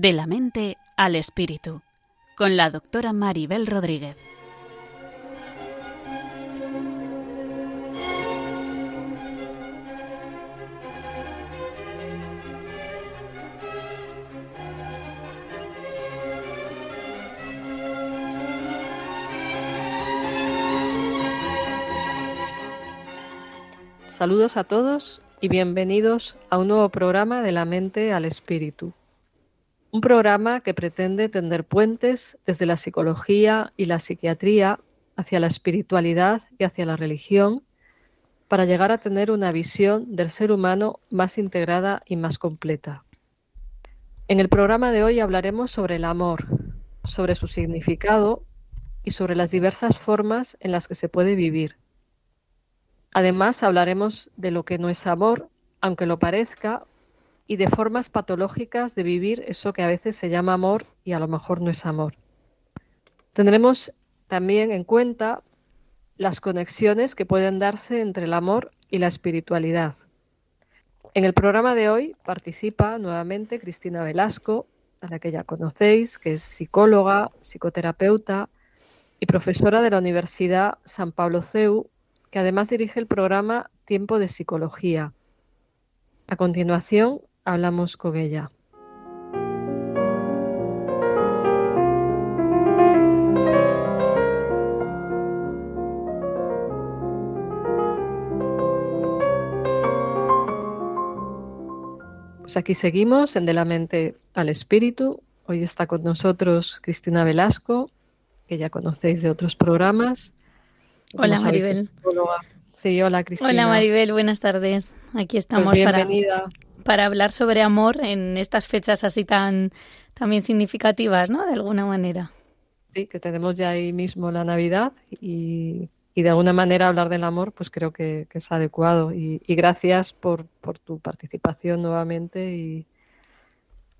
De la mente al espíritu, con la doctora Maribel Rodríguez. Saludos a todos y bienvenidos a un nuevo programa de la mente al espíritu. Un programa que pretende tender puentes desde la psicología y la psiquiatría hacia la espiritualidad y hacia la religión para llegar a tener una visión del ser humano más integrada y más completa. En el programa de hoy hablaremos sobre el amor, sobre su significado y sobre las diversas formas en las que se puede vivir. Además, hablaremos de lo que no es amor, aunque lo parezca, y de formas patológicas de vivir eso que a veces se llama amor y a lo mejor no es amor. Tendremos también en cuenta las conexiones que pueden darse entre el amor y la espiritualidad. En el programa de hoy participa nuevamente Cristina Velasco, a la que ya conocéis, que es psicóloga, psicoterapeuta y profesora de la Universidad San Pablo CEU que además dirige el programa Tiempo de Psicología. A continuación, hablamos con ella. Pues aquí seguimos en De la Mente al Espíritu. Hoy está con nosotros Cristina Velasco, que ya conocéis de otros programas. Hola Maribel. Sí, hola Cristina. Hola Maribel, buenas tardes. Aquí pues estamos para, para hablar sobre amor en estas fechas así tan también significativas, ¿no? De alguna manera. Sí, que tenemos ya ahí mismo la Navidad y, de alguna manera hablar del amor, pues creo que, es adecuado. Y, y gracias por, por, tu participación nuevamente y,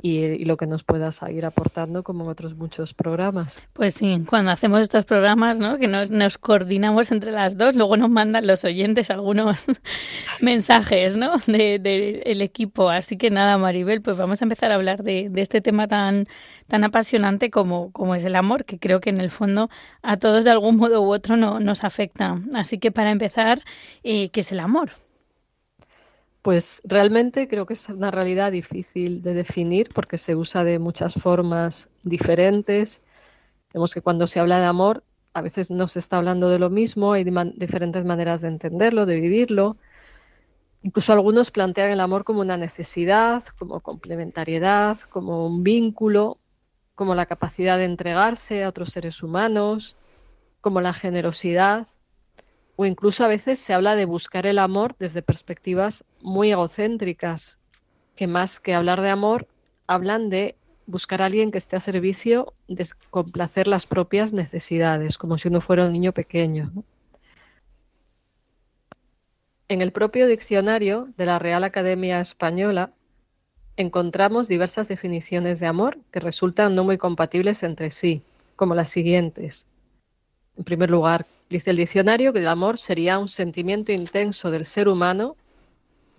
y, lo que nos puedas ir aportando como en otros muchos programas. Pues sí, cuando hacemos estos programas, ¿no? que nos, nos coordinamos entre las dos, luego nos mandan los oyentes algunos mensajes ¿no? del de, el equipo. Así que nada, Maribel, pues vamos a empezar a hablar de, de este tema tan, tan apasionante como, como es el amor, que creo que en el fondo a todos de algún modo u otro no, nos afecta. Así que para empezar, eh, ¿qué es el amor? Pues realmente creo que es una realidad difícil de definir porque se usa de muchas formas diferentes. Vemos que cuando se habla de amor, a veces no se está hablando de lo mismo, hay diferentes maneras de entenderlo, de vivirlo. Incluso algunos plantean el amor como una necesidad, como complementariedad, como un vínculo, como la capacidad de entregarse a otros seres humanos, como la generosidad o incluso a veces se habla de buscar el amor desde perspectivas muy egocéntricas, que más que hablar de amor, hablan de buscar a alguien que esté a servicio de complacer las propias necesidades, como si uno fuera un niño pequeño. En el propio diccionario de la Real Academia Española encontramos diversas definiciones de amor que resultan no muy compatibles entre sí, como las siguientes. En primer lugar, Dice el diccionario que el amor sería un sentimiento intenso del ser humano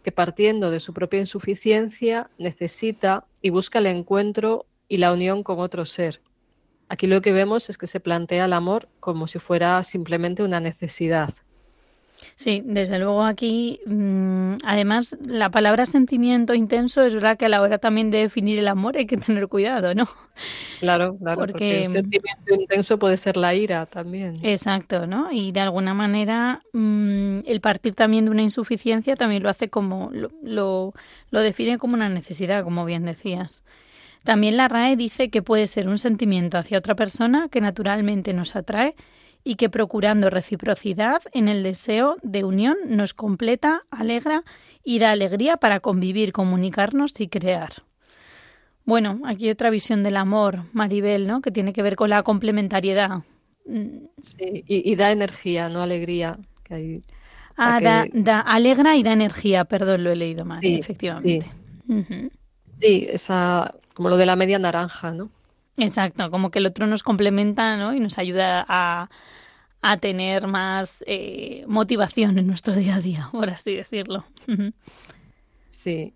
que partiendo de su propia insuficiencia necesita y busca el encuentro y la unión con otro ser. Aquí lo que vemos es que se plantea el amor como si fuera simplemente una necesidad. Sí, desde luego aquí, mm, además, la palabra sentimiento intenso es verdad que a la hora también de definir el amor hay que tener cuidado, ¿no? Claro, claro, porque, el sentimiento intenso puede ser la ira también. Exacto, ¿no? Y de alguna manera mm, el partir también de una insuficiencia también lo hace como, lo, lo, lo define como una necesidad, como bien decías. También la RAE dice que puede ser un sentimiento hacia otra persona que naturalmente nos atrae y que procurando reciprocidad en el deseo de unión nos completa, alegra y da alegría para convivir, comunicarnos y crear. Bueno, aquí otra visión del amor, Maribel, ¿no? Que tiene que ver con la complementariedad. Sí, y, da energía, no alegría. Que ah, da, alegra y da energía, perdón, lo he leído mal, efectivamente. Sí. sí, esa, como lo de la media naranja, ¿no? Exacto, como que el otro nos complementa ¿no? y nos ayuda a, a tener más eh, motivación en nuestro día a día, por así decirlo. Sí.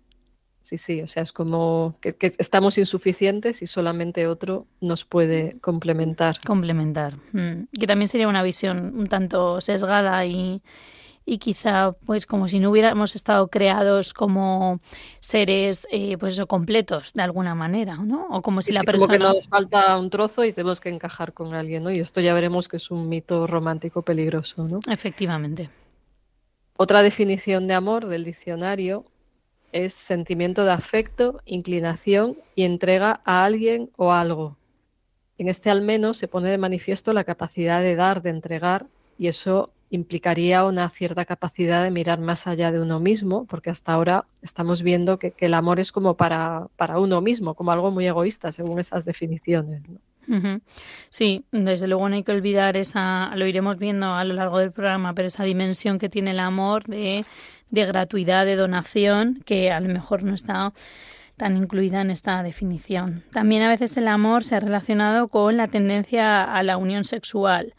Sí, sí, o sea, es como que, estamos insuficientes y solamente otro nos puede complementar. Complementar. Mm. Que también sería una visión un tanto sesgada y, y quizá pues como si no hubiéramos estado creados como seres eh, pues eso completos de alguna manera no o como si la persona como que nos falta un trozo y tenemos que encajar con alguien no y esto ya veremos que es un mito romántico peligroso no efectivamente. Otra definición de amor del diccionario es sentimiento de afecto, inclinación y entrega a alguien o algo. En este al menos se pone de manifiesto la capacidad de dar, de entregar, y eso implicaría una cierta capacidad de mirar más allá de uno mismo, porque hasta ahora estamos viendo que, el amor es como para, para, uno mismo, como algo muy egoísta, según esas definiciones. Sí, desde luego no hay que olvidar esa, lo iremos viendo a lo largo del programa, pero esa dimensión que tiene el amor de, de gratuidad, de donación, que a lo mejor no está tan incluida en esta definición. También a veces el amor se ha relacionado con la tendencia a la unión sexual.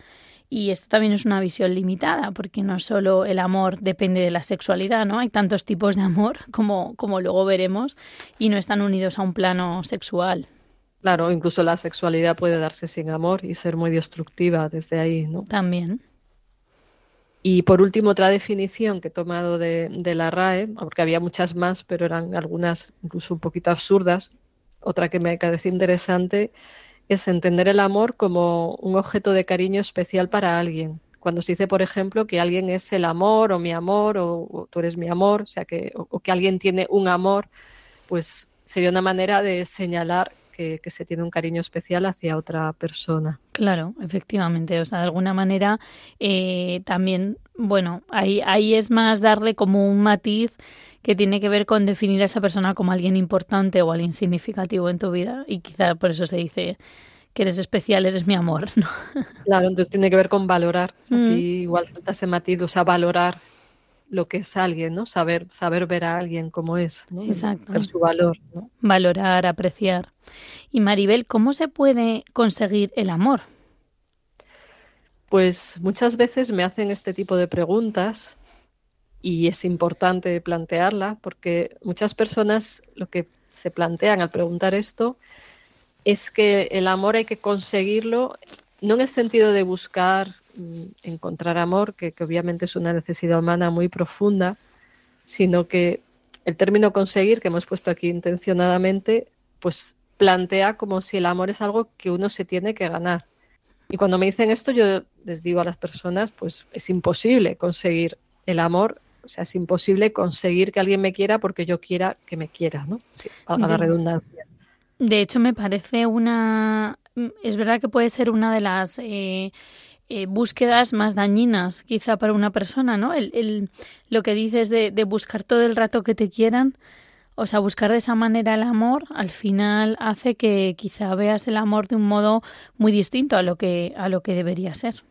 Y esto también es una visión limitada, porque no solo el amor depende de la sexualidad, ¿no? Hay tantos tipos de amor, como, como luego veremos, y no están unidos a un plano sexual. Claro, incluso la sexualidad puede darse sin amor y ser muy destructiva desde ahí, ¿no? También. Y por último, otra definición que he tomado de, de, la RAE, porque había muchas más, pero eran algunas incluso un poquito absurdas. Otra que me parece interesante es entender el amor como un objeto de cariño especial para alguien. Cuando se dice, por ejemplo, que alguien es el amor o mi amor o, tú eres mi amor, o sea, que, o que alguien tiene un amor, pues sería una manera de señalar que, se tiene un cariño especial hacia otra persona. Claro, efectivamente. O sea, de alguna manera eh, también, bueno, ahí, ahí es más darle como un matiz que tiene que ver con definir a esa persona como alguien importante o alguien significativo en tu vida. Y quizá por eso se dice que eres especial, eres mi amor. ¿no? Claro, entonces tiene que ver con valorar. Aquí mm. igual falta ese matiz, o sea, valorar lo que es alguien, ¿no? Saber, saber ver a alguien como es, ¿no? Exacto. Ver su valor, ¿no? Valorar, apreciar. Y Maribel, ¿cómo se puede conseguir el amor? Pues muchas veces me hacen este tipo de preguntas y es importante plantearla porque muchas personas lo que se plantean al preguntar esto es que el amor hay que conseguirlo no en el sentido de buscar encontrar amor, que, obviamente es una necesidad humana muy profunda, sino que el término conseguir, que hemos puesto aquí intencionadamente, pues plantea como si el amor es algo que uno se tiene que ganar. Y cuando me dicen esto, yo les digo a las personas, pues es imposible conseguir el amor, o sea, es imposible conseguir que alguien me quiera porque yo quiera que me quiera, ¿no? a la redundancia. De hecho, me parece una Mm, es verdad que puede ser una de las eh, eh, búsquedas más dañinas quizá para una persona, ¿no? El, lo que dices de, buscar todo el rato que te quieran, o sea, buscar de esa manera el amor, al final hace que quizá veas el amor de un modo muy distinto a lo que, a lo que debería ser.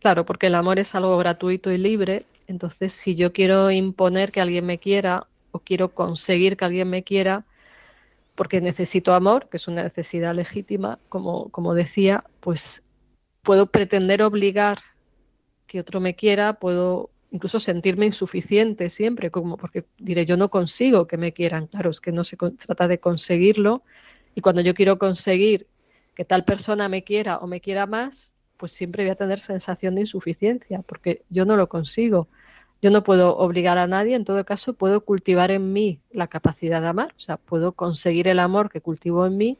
Claro, porque el amor es algo gratuito y libre, entonces si yo quiero imponer que alguien me quiera o quiero conseguir que alguien me quiera, porque necesito amor, que es una necesidad legítima, como, como decía, pues puedo pretender obligar que otro me quiera, puedo incluso sentirme insuficiente siempre, como porque diré yo no consigo que me quieran, claro, es que no se trata de conseguirlo. Y cuando yo quiero conseguir que tal persona me quiera o me quiera más, pues siempre voy a tener sensación de insuficiencia porque yo no lo consigo. Yo no puedo obligar a nadie, en todo caso puedo cultivar en mí la capacidad de amar, o sea, puedo conseguir el amor que cultivo en mí,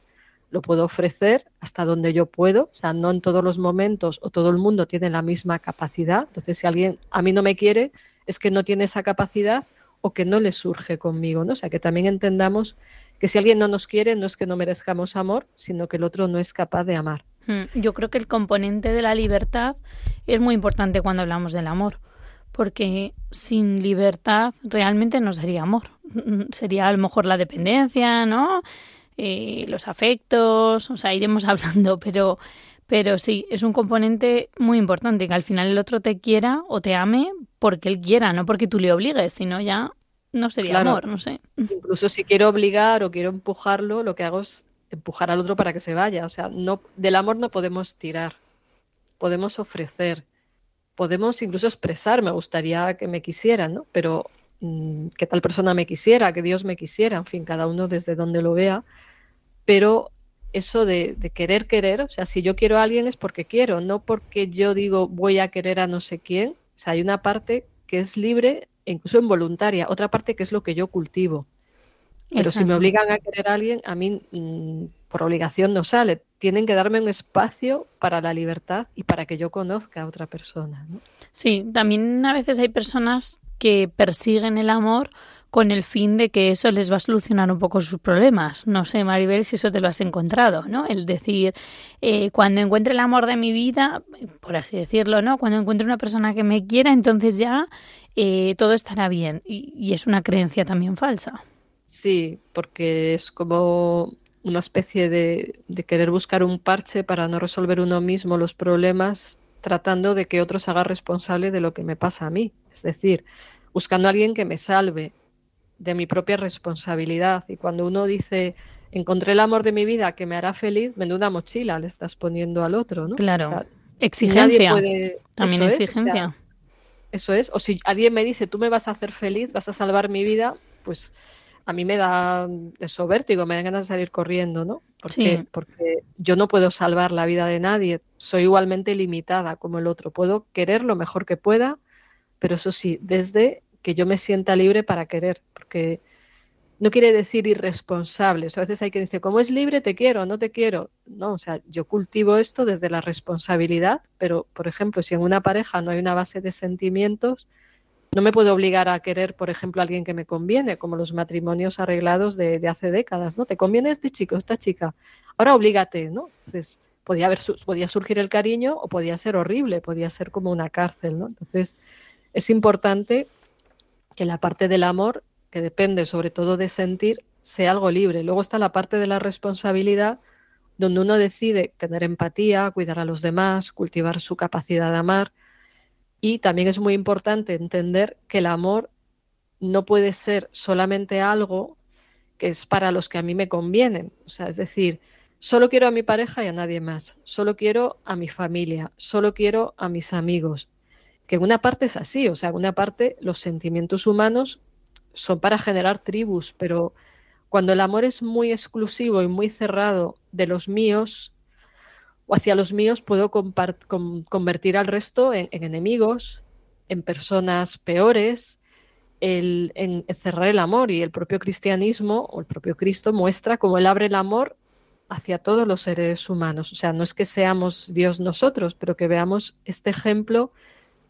lo puedo ofrecer hasta donde yo puedo, o sea, no en todos los momentos o todo el mundo tiene la misma capacidad. Entonces, si alguien a mí no me quiere, es que no tiene esa capacidad o que no le surge conmigo, ¿no? O sea, que también entendamos que si alguien no nos quiere, no es que no merezcamos amor, sino que el otro no es capaz de amar. Hmm, yo creo que el componente de la libertad es muy importante cuando hablamos del amor porque sin libertad realmente no sería amor. Sería a lo mejor la dependencia, ¿no? Eh, los afectos, o sea, iremos hablando, pero, pero sí, es un componente muy importante, que al final el otro te quiera o te ame porque él quiera, no porque tú le obligues, sino ya no sería amor, no sé. Incluso si quiero obligar o quiero empujarlo, lo que hago es empujar al otro para que se vaya. O sea, no, del amor no podemos tirar, podemos ofrecer podemos incluso expresar, me gustaría que me quisieran, ¿no? Pero mm, que tal persona me quisiera, que Dios me quisiera, en fin, cada uno desde donde lo vea, pero eso de, querer querer, o sea, si yo quiero a alguien es porque quiero, no porque yo digo voy a querer a no sé quién, o sea, hay una parte que es libre e incluso involuntaria, otra parte que es lo que yo cultivo. Pero si me obligan a querer a alguien, a mí mm, por obligación no sale. Tienen que darme un espacio para la libertad y para que yo conozca a otra persona. Sí, también a veces hay personas que persiguen el amor con el fin de que eso les va a solucionar un poco sus problemas. No sé, Maribel, si eso te lo has encontrado, ¿no? El decir, eh, cuando encuentre el amor de mi vida, por así decirlo, ¿no? Cuando encuentre una persona que me quiera, entonces ya eh, todo estará bien. y es una creencia también falsa. Sí, porque es como una especie de, querer buscar un parche para no resolver uno mismo los problemas, tratando de que otro se haga responsable de lo que me pasa a mí. Es decir, buscando a alguien que me salve de mi propia responsabilidad. Y cuando uno dice, encontré el amor de mi vida que me hará feliz, una mochila le estás poniendo al otro, ¿no? Claro. exigencia. También exigencia. eso es. O si alguien me dice, tú me vas a hacer feliz, vas a salvar mi vida, pues a mí me da eso vértigo, me da ganas de salir corriendo, ¿no? Porque, porque yo no puedo salvar la vida de nadie, soy igualmente limitada como el otro. Puedo querer lo mejor que pueda, pero eso sí, desde que yo me sienta libre para querer, porque no quiere decir irresponsable. a veces hay que decir, como es libre, te quiero, no te quiero. No, o sea, yo cultivo esto desde la responsabilidad, pero, por ejemplo, si en una pareja no hay una base de sentimientos, no me puedo obligar a querer, por ejemplo, a alguien que me conviene, como los matrimonios arreglados de, hace décadas, ¿no? ¿Te conviene este chico, esta chica? Ahora oblígate, ¿no? Entonces, podía, haber, podía surgir el cariño o podía ser horrible, podía ser como una cárcel, ¿no? Entonces, es importante que la parte del amor, que depende sobre todo de sentir, sea algo libre. Luego está la parte de la responsabilidad, donde uno decide tener empatía, cuidar a los demás, cultivar su capacidad de amar, y también es muy importante entender que el amor no puede ser solamente algo que es para los que a mí me convienen. O sea, es decir, solo quiero a mi pareja y a nadie más. Solo quiero a mi familia. Solo quiero a mis amigos. Que en una parte es así. O sea, en una parte los sentimientos humanos son para generar tribus, pero cuando el amor es muy exclusivo y muy cerrado de los míos, o hacia los míos puedo convertir al resto en, enemigos, en personas peores, el, en cerrar el amor y el propio cristianismo o el propio Cristo muestra cómo él abre el amor hacia todos los seres humanos. O sea, no es que seamos Dios nosotros, pero que veamos este ejemplo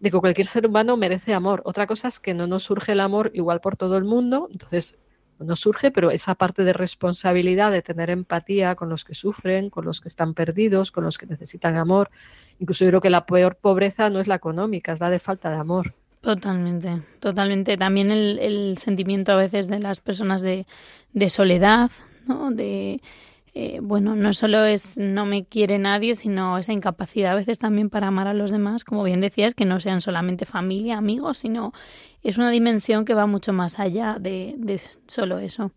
de que cualquier ser humano merece amor. Otra cosa es que no nos surge el amor igual por todo el mundo, entonces no surge, pero esa parte de responsabilidad de tener empatía con los que sufren, con los que están perdidos, con los que necesitan amor. Incluso yo creo que la peor pobreza no es la económica, es la de falta de amor. Totalmente, totalmente. También el, sentimiento a veces de las personas de, de soledad, ¿no? De, eh, bueno, no solo es no me quiere nadie, sino esa incapacidad a veces también para amar a los demás, como bien decías, que no sean solamente familia, amigos, sino es una dimensión que va mucho más allá de, solo eso.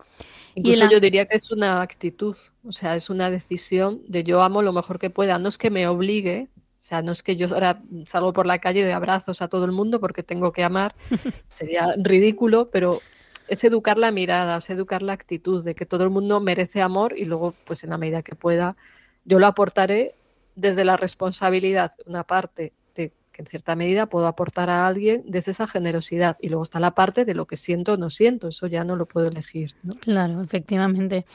Incluso yo diría que es una actitud, o sea, es una decisión de yo amo lo mejor que pueda, no es que me obligue, o sea, no es que yo ahora salgo por la calle de abrazos a todo el mundo porque tengo que amar, sería ridículo, pero es educar la mirada, es educar la actitud de que todo el mundo merece amor y luego, pues en la medida que pueda, yo lo aportaré desde la responsabilidad, una parte de que en cierta medida puedo aportar a alguien desde esa generosidad y luego está la parte de lo que siento o no siento, eso ya no lo puedo elegir. Claro, efectivamente.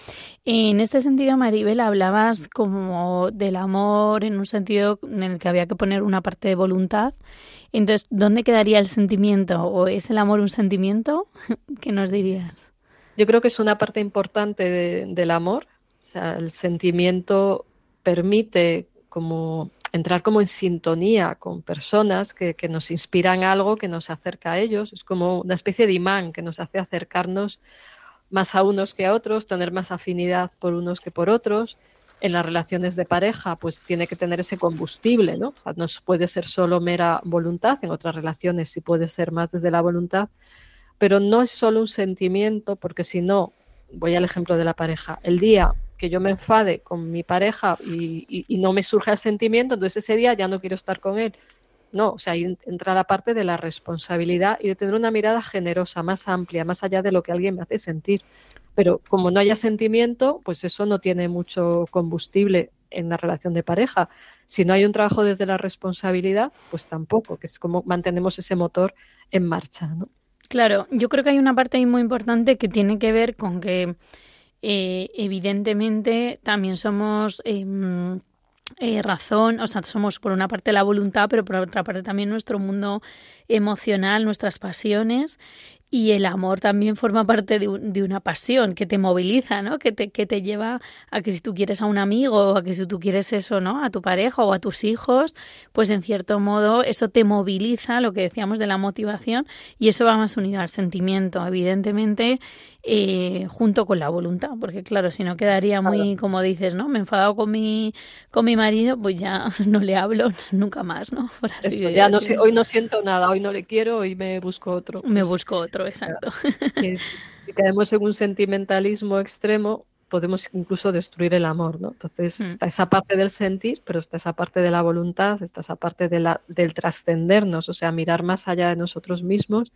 En este sentido, Maribel, hablabas como del amor en un sentido en el que había que poner una parte de voluntad entonces, ¿dónde quedaría el sentimiento? ¿O es el amor un sentimiento? ¿Qué nos dirías? Yo creo que es una parte importante del amor. O sea, el sentimiento permite como entrar como en sintonía con personas que, que, nos inspiran algo que nos acerca a ellos. Es como una especie de imán que nos hace acercarnos más a unos que a otros, tener más afinidad por unos que por otros en las relaciones de pareja, pues tiene que tener ese combustible, ¿no? no puede ser solo mera voluntad, en otras relaciones sí puede ser más desde la voluntad, pero no es solo un sentimiento, porque si no, voy al ejemplo de la pareja, el día que yo me enfade con mi pareja y, no me surge el sentimiento, entonces ese día ya no quiero estar con él. no, o sea, ahí entra la parte de la responsabilidad y de tener una mirada generosa, más amplia, más allá de lo que alguien me hace sentir. Pero como no haya sentimiento, pues eso no tiene mucho combustible en la relación de pareja. Si no hay un trabajo desde la responsabilidad, pues tampoco, que es como mantenemos ese motor en marcha, ¿no? Claro, yo creo que hay una parte ahí muy importante que tiene que ver con que eh, evidentemente también somos em, eh, razón, o sea, somos por una parte la voluntad, pero por otra parte también nuestro mundo emocional, nuestras pasiones y el amor también forma parte de, de, una pasión que te moviliza, ¿no? Que te, que te lleva a que si tú quieres a un amigo o a que si tú quieres eso, ¿no? A tu pareja o a tus hijos, pues en cierto modo eso te moviliza, lo que decíamos de la motivación, y eso va más unido al sentimiento. Evidentemente, eh, junto con la voluntad, porque claro, si no quedaría muy, como dices, ¿no? Me he enfadado con mi, con mi marido, pues ya no le hablo nunca más, ¿no? ya no hoy no siento nada, hoy no le quiero, hoy me busco otro. Me pues busco otro, exacto. si caemos en un sentimentalismo extremo, podemos incluso destruir el amor, ¿no? Entonces hmm. está esa parte del sentir, pero está esa parte de la voluntad, está esa parte de la, del trascendernos, o sea, mirar más allá de nosotros mismos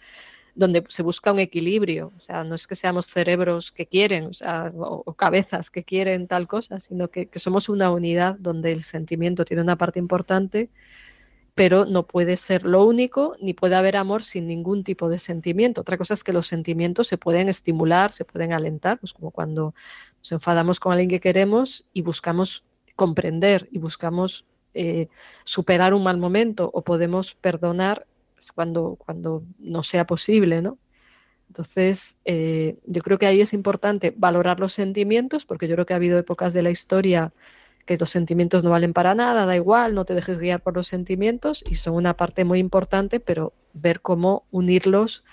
donde se busca un equilibrio. O sea, no es que seamos cerebros que quieren, o, sea, o, cabezas que quieren tal cosa, sino que, somos una unidad donde el sentimiento tiene una parte importante, pero no puede ser lo único, ni puede haber amor sin ningún tipo de sentimiento. Otra cosa es que los sentimientos se pueden estimular, se pueden alentar, pues como cuando nos enfadamos con alguien que queremos y buscamos comprender y buscamos eh, superar un mal momento o podemos perdonar cuando, cuando no sea posible, ¿no? Entonces, eh, yo creo que ahí es importante valorar los sentimientos, porque yo creo que ha habido épocas de la historia que los sentimientos no valen para nada, da igual, no te dejes guiar por los sentimientos y son una parte muy importante, pero ver cómo unirlos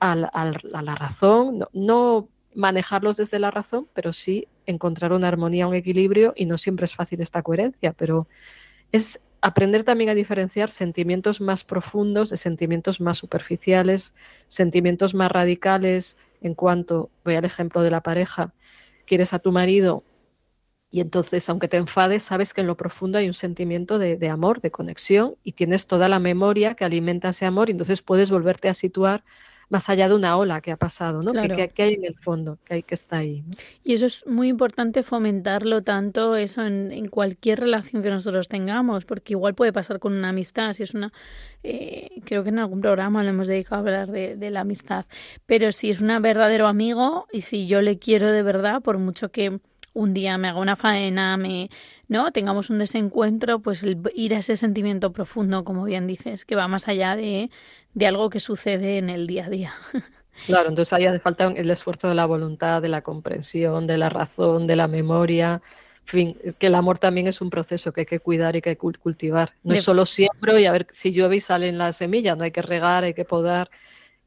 a la razón, no, no, manejarlos desde la razón, pero sí encontrar una armonía, un equilibrio y no siempre es fácil esta coherencia, pero es aprender también a diferenciar sentimientos más profundos de sentimientos más superficiales, sentimientos más radicales en cuanto, voy al ejemplo de la pareja, quieres a tu marido y entonces, aunque te enfades, sabes que en lo profundo hay un sentimiento de, de amor, de conexión y tienes toda la memoria que alimenta ese amor y entonces puedes volverte a situar más allá de una ola que ha pasado, ¿no? Que, hay en el fondo, que hay que está ahí. Y eso es muy importante fomentarlo tanto eso en, cualquier relación que nosotros tengamos, porque igual puede pasar con una amistad, si es una, eh, creo que en algún programa le hemos dedicado a hablar de, de la amistad, pero si es un verdadero amigo y si yo le quiero de verdad, por mucho que un día me haga una faena, me, ¿no? Tengamos un desencuentro, pues ir a ese sentimiento profundo, como bien dices, que va más allá de, de algo que sucede en el día a día. Claro, entonces ahí hace falta el esfuerzo de la voluntad, de la comprensión, de la razón, de la memoria. En fin, es que el amor también es un proceso que hay que cuidar y que hay que cultivar. No es solo siembro y a ver si llueve y salen las semillas, no hay que regar, hay que podar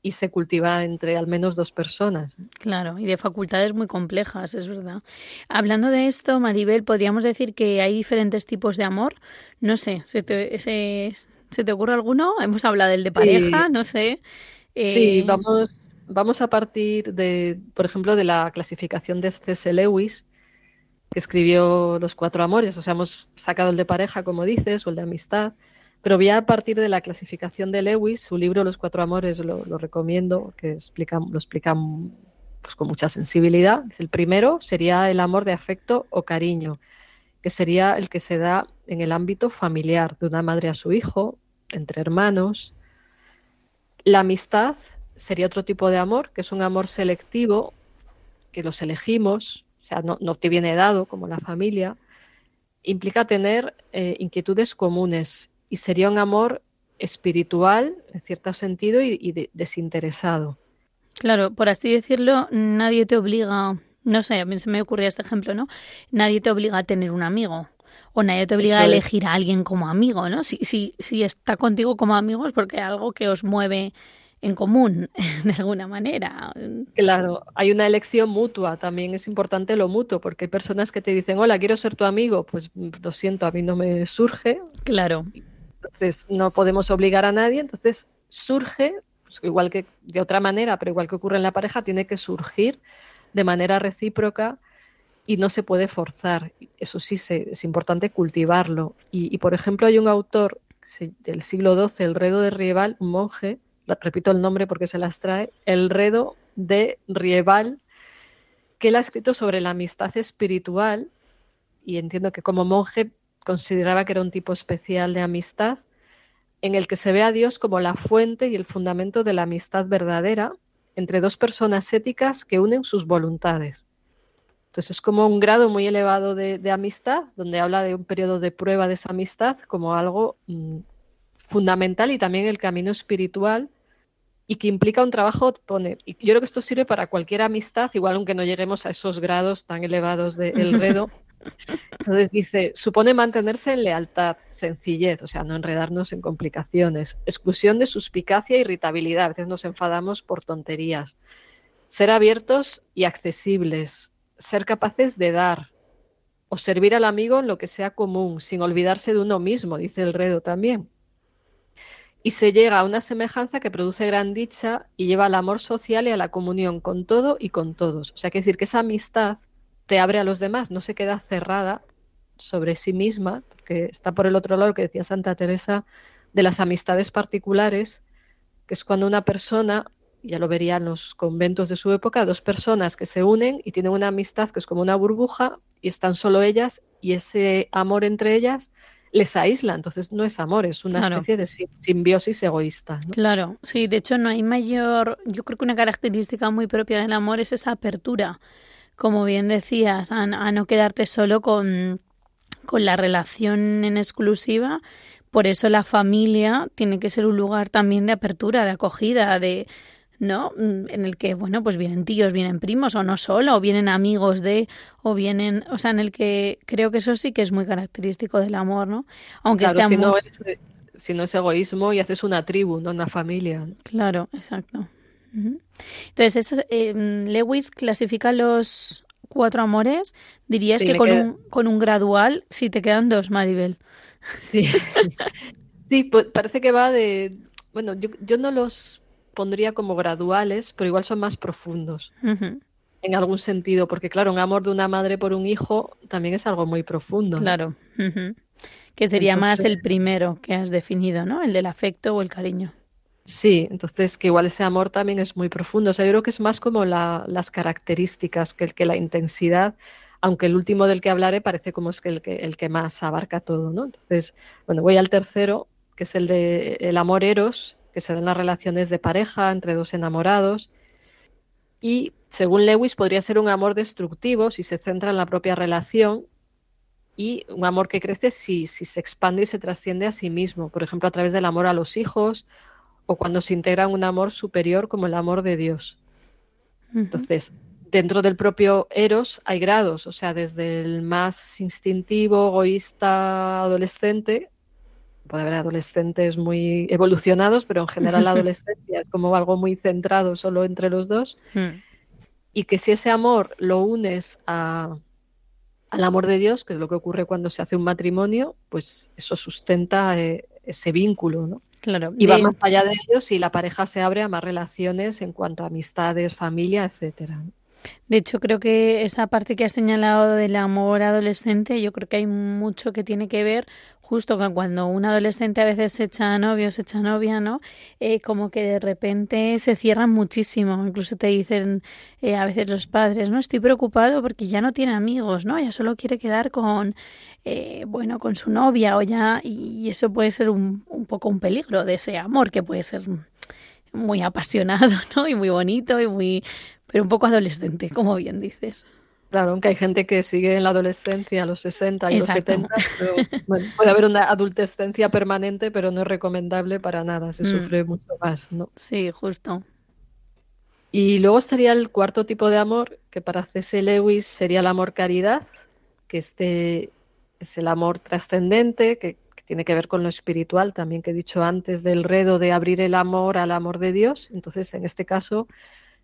y se cultiva entre al menos dos personas. Claro, y de facultades muy complejas, es verdad. Hablando de esto, Maribel, podríamos decir que hay diferentes tipos de amor. No sé, ¿se te, se, te ocurre alguno? Hemos hablado del de pareja, no sé. Sí, eh, vamos, vamos a partir de, por ejemplo, de la clasificación de C.S. Lewis, que escribió Los Cuatro Amores, o sea, hemos sacado el de pareja, como dices, o el de amistad. Pero voy a partir de la clasificación de Lewis, su libro Los Cuatro Amores lo, recomiendo, que lo explica pues, con mucha sensibilidad. El primero sería el amor de afecto o cariño, que sería el que se da en el ámbito familiar, de una madre a su hijo, entre hermanos. La amistad sería otro tipo de amor, que es un amor selectivo, que los elegimos, o sea, no, te viene dado como la familia. Implica tener eh, inquietudes comunes y sería un amor espiritual, en cierto sentido, y, desinteresado. Claro, por así decirlo, nadie te obliga, no sé, a mí se me ocurría este ejemplo, ¿no? Nadie te obliga a tener un amigo o nadie te obliga a elegir a alguien como amigo, ¿no? Si, si, si está contigo como amigo es porque hay algo que os mueve en común, de alguna manera. Claro, hay una elección mutua, también es importante lo mutuo, porque hay personas que te dicen, hola, quiero ser tu amigo, pues lo siento, a mí no me surge. Claro. Entonces no podemos obligar a nadie, entonces surge, pues, igual que de otra manera, pero igual que ocurre en la pareja, tiene que surgir de manera recíproca y no se puede forzar. Eso sí, es importante cultivarlo. Y, por ejemplo, hay un autor del siglo XII, el Redo de Rieval, un monje, repito el nombre porque se las trae, el Redo de Rieval, que él ha escrito sobre la amistad espiritual, y entiendo que como monje consideraba que era un tipo especial de amistad, en el que se ve a Dios como la fuente y el fundamento de la amistad verdadera entre dos personas éticas que unen sus voluntades. Entonces es como un grado muy elevado de, amistad, donde habla de un periodo de prueba de esa amistad como algo mm, fundamental y también el camino espiritual y que implica un trabajo poner. Y yo creo que esto sirve para cualquier amistad, igual aunque no lleguemos a esos grados tan elevados de enredo. Entonces dice, supone mantenerse en lealtad, sencillez, o sea, no enredarnos en complicaciones, exclusión de suspicacia e irritabilidad, a veces nos enfadamos por tonterías, ser abiertos y accesibles, ser capaces de dar o servir al amigo en lo que sea común, sin olvidarse de uno mismo, dice el Redo también. Y se llega a una semejanza que produce gran dicha y lleva al amor social y a la comunión con todo y con todos. O sea, que decir que esa amistad te abre a los demás, no se queda cerrada sobre sí misma, porque está por el otro lado lo que decía Santa Teresa de las amistades particulares, que es cuando una persona ya lo verían los conventos de su época, dos personas que se unen y tienen una amistad que es como una burbuja y están solo ellas y ese amor entre ellas les aísla, entonces no es amor, es una especie de simbiosis egoísta. Claro, sí, de hecho no hay mayor, yo creo que una característica muy propia del amor es esa apertura, como bien decías, a, a no quedarte solo con, con la relación en exclusiva, por eso la familia tiene que ser un lugar también de apertura, de acogida, de ¿no? Mm, en el que, bueno, pues vienen tíos, vienen primos, o no solo, o vienen amigos de, o vienen, o sea, en el que creo que eso sí que es muy característico del amor, ¿no? Aunque este si, no es, si no es egoísmo y haces una tribu, no una familia. Claro, exacto. Entonces, eh, Lewis clasifica los cuatro amores, dirías que con, un, con un gradual, si te quedan dos, Maribel. Sí, sí, pues parece que va de, bueno, yo, yo no los pondría como graduales, pero igual son más profundos. En algún sentido, porque claro, un amor de una madre por un hijo también es algo muy profundo. Claro. Que sería más el primero que has definido, ¿no? El del afecto o el cariño. Sí, entonces que igual ese amor también es muy profundo. O sea, yo creo que es más como las características que, que la intensidad, aunque el último del que hablaré parece como es que el, que el que más abarca todo, ¿no? Entonces, bueno, voy al tercero, que es el de el amor eros, que se dan las relaciones de pareja entre dos enamorados. Y según Lewis podría ser un amor destructivo si se centra en la propia relación y un amor que crece si, si se expande y se trasciende a sí mismo, por ejemplo, a través del amor a los hijos o cuando se integra un amor superior como el amor de Dios. Entonces, dentro del propio Eros hay grados, o sea, desde el más instintivo, egoísta, adolescente, puede haber adolescentes muy evolucionados, pero en general la adolescencia es como algo muy centrado solo entre los dos. Hmm. Y que si ese amor lo unes a, al amor de Dios, que es lo que ocurre cuando se hace un matrimonio, pues eso sustenta eh, ese vínculo, ¿no? Claro. Y va más allá de ellos y la pareja se abre a más relaciones en cuanto a amistades, familia, etcétera. De hecho, creo que esa parte que has señalado del amor adolescente, yo creo que hay mucho que tiene que ver justo con cuando un adolescente a veces se echa novio, se echa novia, ¿no? Eh, como que de repente se cierran muchísimo. Incluso te dicen eh, a veces los padres, ¿no? Estoy preocupado porque ya no tiene amigos, ¿no? Ya solo quiere quedar con, eh, bueno, con su novia o ya... Y eso puede ser un, un poco un peligro de ese amor que puede ser muy apasionado, ¿no? Y muy bonito y muy pero un poco adolescente, como bien dices. Claro, aunque hay gente que sigue en la adolescencia a los 60 y los 70, puede haber una adultescencia permanente, pero no es recomendable para nada, se mm. sufre mucho más, ¿no? Sí, justo. Y luego estaría el cuarto tipo de amor, que para C.S. Lewis sería el amor caridad, que este es el amor trascendente, que, que, tiene que ver con lo espiritual, también que he dicho antes del redo de abrir el amor al amor de Dios. Entonces, en este caso,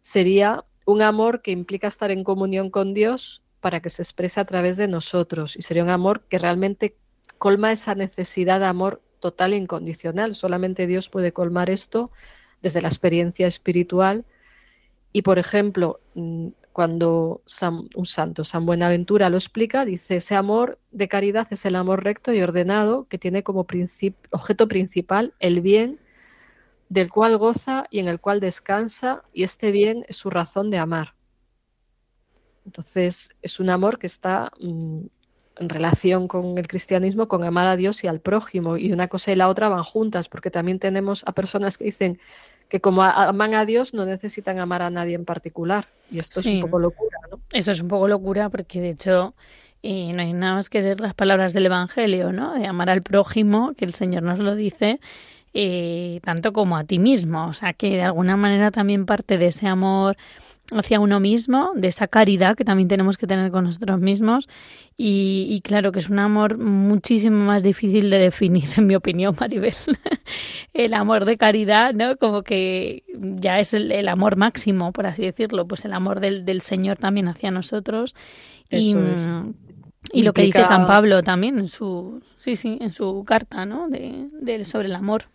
sería un amor que implica estar en comunión con Dios para que se exprese a través de nosotros. Y sería un amor que realmente colma esa necesidad de amor total e incondicional. Solamente Dios puede colmar esto desde la experiencia espiritual. Y, por ejemplo, mm, cuando un santo, San Buenaventura, lo explica, dice, ese amor de caridad es el amor recto y ordenado que tiene como objeto principal el bien del cual goza y en el cual descansa, y este bien es su razón de amar. Entonces, es un amor que está mm, en relación con el cristianismo, con amar a Dios y al prójimo, y una cosa y la otra van juntas, porque también tenemos a personas que dicen que como aman a Dios no necesitan amar a nadie en particular. Y esto es un poco locura, ¿no? Esto es un poco locura porque de hecho eh, no hay nada más que leer las palabras del Evangelio, ¿no? De amar al prójimo, que el Señor nos lo dice, eh, tanto como a ti mismo. O sea que de alguna manera también parte de ese amor hacia uno mismo, de esa caridad que también tenemos que tener con nosotros mismos. Y, claro que es un amor muchísimo más difícil de definir, en mi opinión, Maribel. el amor de caridad, ¿no? Como que ya es el, amor máximo, por así decirlo, pues el amor del, del Señor también hacia nosotros. y, y lo que dice San Pablo también en su, sí, sí, en su carta, ¿no? de sobre el amor.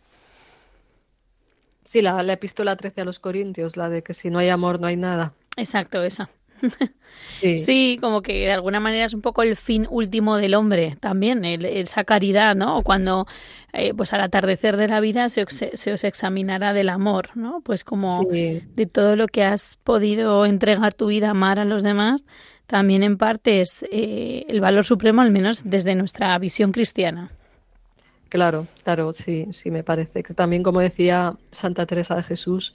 Sí, la, epístola 13 a los Corintios, la de que si no hay amor no hay nada. Exacto, esa. Sí. como que de alguna manera es un poco el fin último del hombre también, el, esa caridad, ¿no? Cuando, eh, pues al atardecer de la vida se, se, os examinará del amor, ¿no? Pues como de todo lo que has podido entregar tu vida, amar a los demás, también en parte es eh, el valor supremo, al menos desde nuestra visión cristiana. Claro, claro, sí, sí, me parece que también, como decía Santa Teresa de Jesús,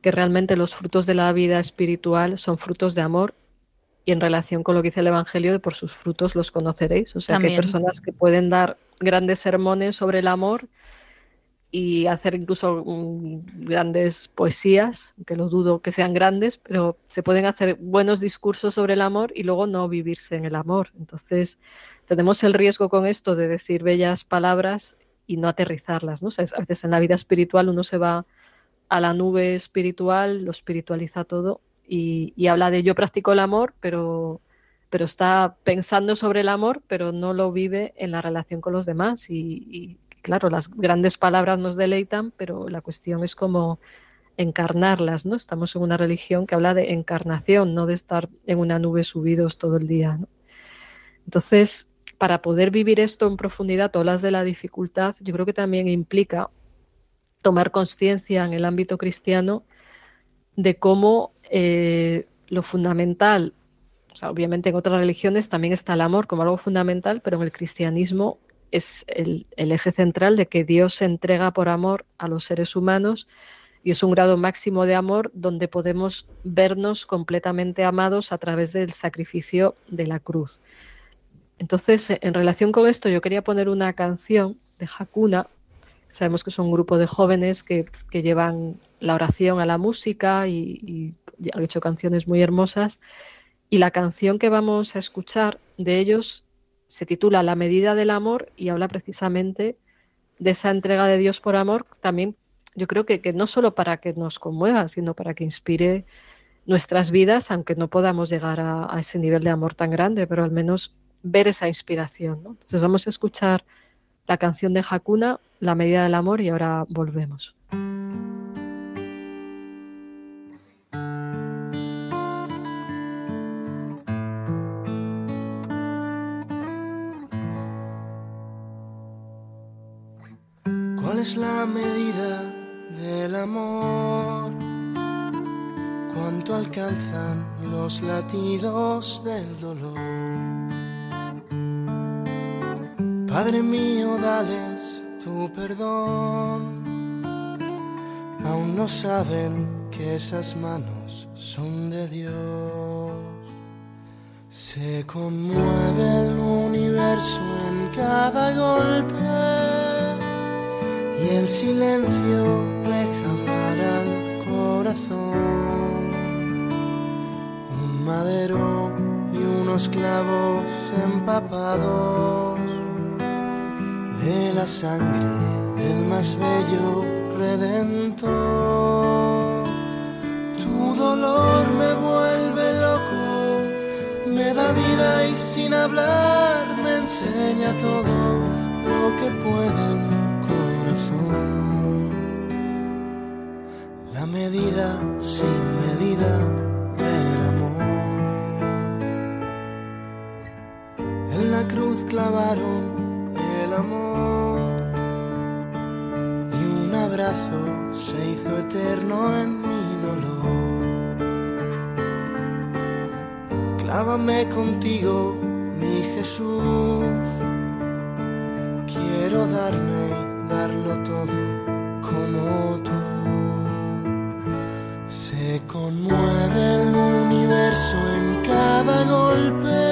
que realmente los frutos de la vida espiritual son frutos de amor y en relación con lo que dice el Evangelio, de por sus frutos los conoceréis. O sea, que hay personas que pueden dar grandes sermones sobre el amor y hacer incluso mm, grandes poesías, que lo dudo que sean grandes, pero se pueden hacer buenos discursos sobre el amor y luego no vivirse en el amor. Entonces, tenemos el riesgo con esto de decir bellas palabras y no aterrizarlas, ¿no? a veces en la vida espiritual uno se va a la nube espiritual, lo espiritualiza todo y, habla de yo practico el amor, pero, pero está pensando sobre el amor, pero no lo vive en la relación con los demás. Y, claro, las grandes palabras nos deleitan, pero la cuestión es cómo encarnarlas, ¿no? Estamos en una religión que habla de encarnación, no de estar en una nube subidos todo el día, Entonces, para poder vivir esto en profundidad, todas de la dificultad, yo creo que también implica tomar conciencia en el ámbito cristiano de cómo eh, lo fundamental, obviamente en otras religiones también está el amor como algo fundamental, pero en el cristianismo es el, el eje central de que Dios se entrega por amor a los seres humanos y es un grado máximo de amor donde podemos vernos completamente amados a través del sacrificio de la cruz. Entonces, en relación con esto, yo quería poner una canción de Hakuna. Sabemos que son un grupo de jóvenes que, llevan la oración a la música y, han hecho canciones muy hermosas. Y la canción que vamos a escuchar de ellos se titula La medida del amor y habla precisamente de esa entrega de Dios por amor. También yo creo que, no solo para que nos conmueva, sino para que inspire nuestras vidas, aunque no podamos llegar a ese nivel de amor tan grande, pero al menos ver esa inspiración. Entonces vamos a escuchar la canción de Hakuna, La medida del amor, y ahora volvemos. ¿Cuál es la medida del amor? ¿Cuánto alcanzan los latidos del dolor? Padre mío, dales tu perdón. Aún no saben que esas manos son de Dios. Se conmueve el universo en cada golpe y el silencio deja hablar al corazón. Un madero y unos clavos empapados de la sangre del más bello redentor. Tu dolor me vuelve loco, me da vida y sin hablar me enseña todo lo que puede un corazón. La medida sin medida del amor. En la cruz clavaron el amor se hizo eterno en mi dolor. Clávame contigo, mi Jesús. Quiero darme y darlo todo como tú. Se conmueve el universo en cada golpe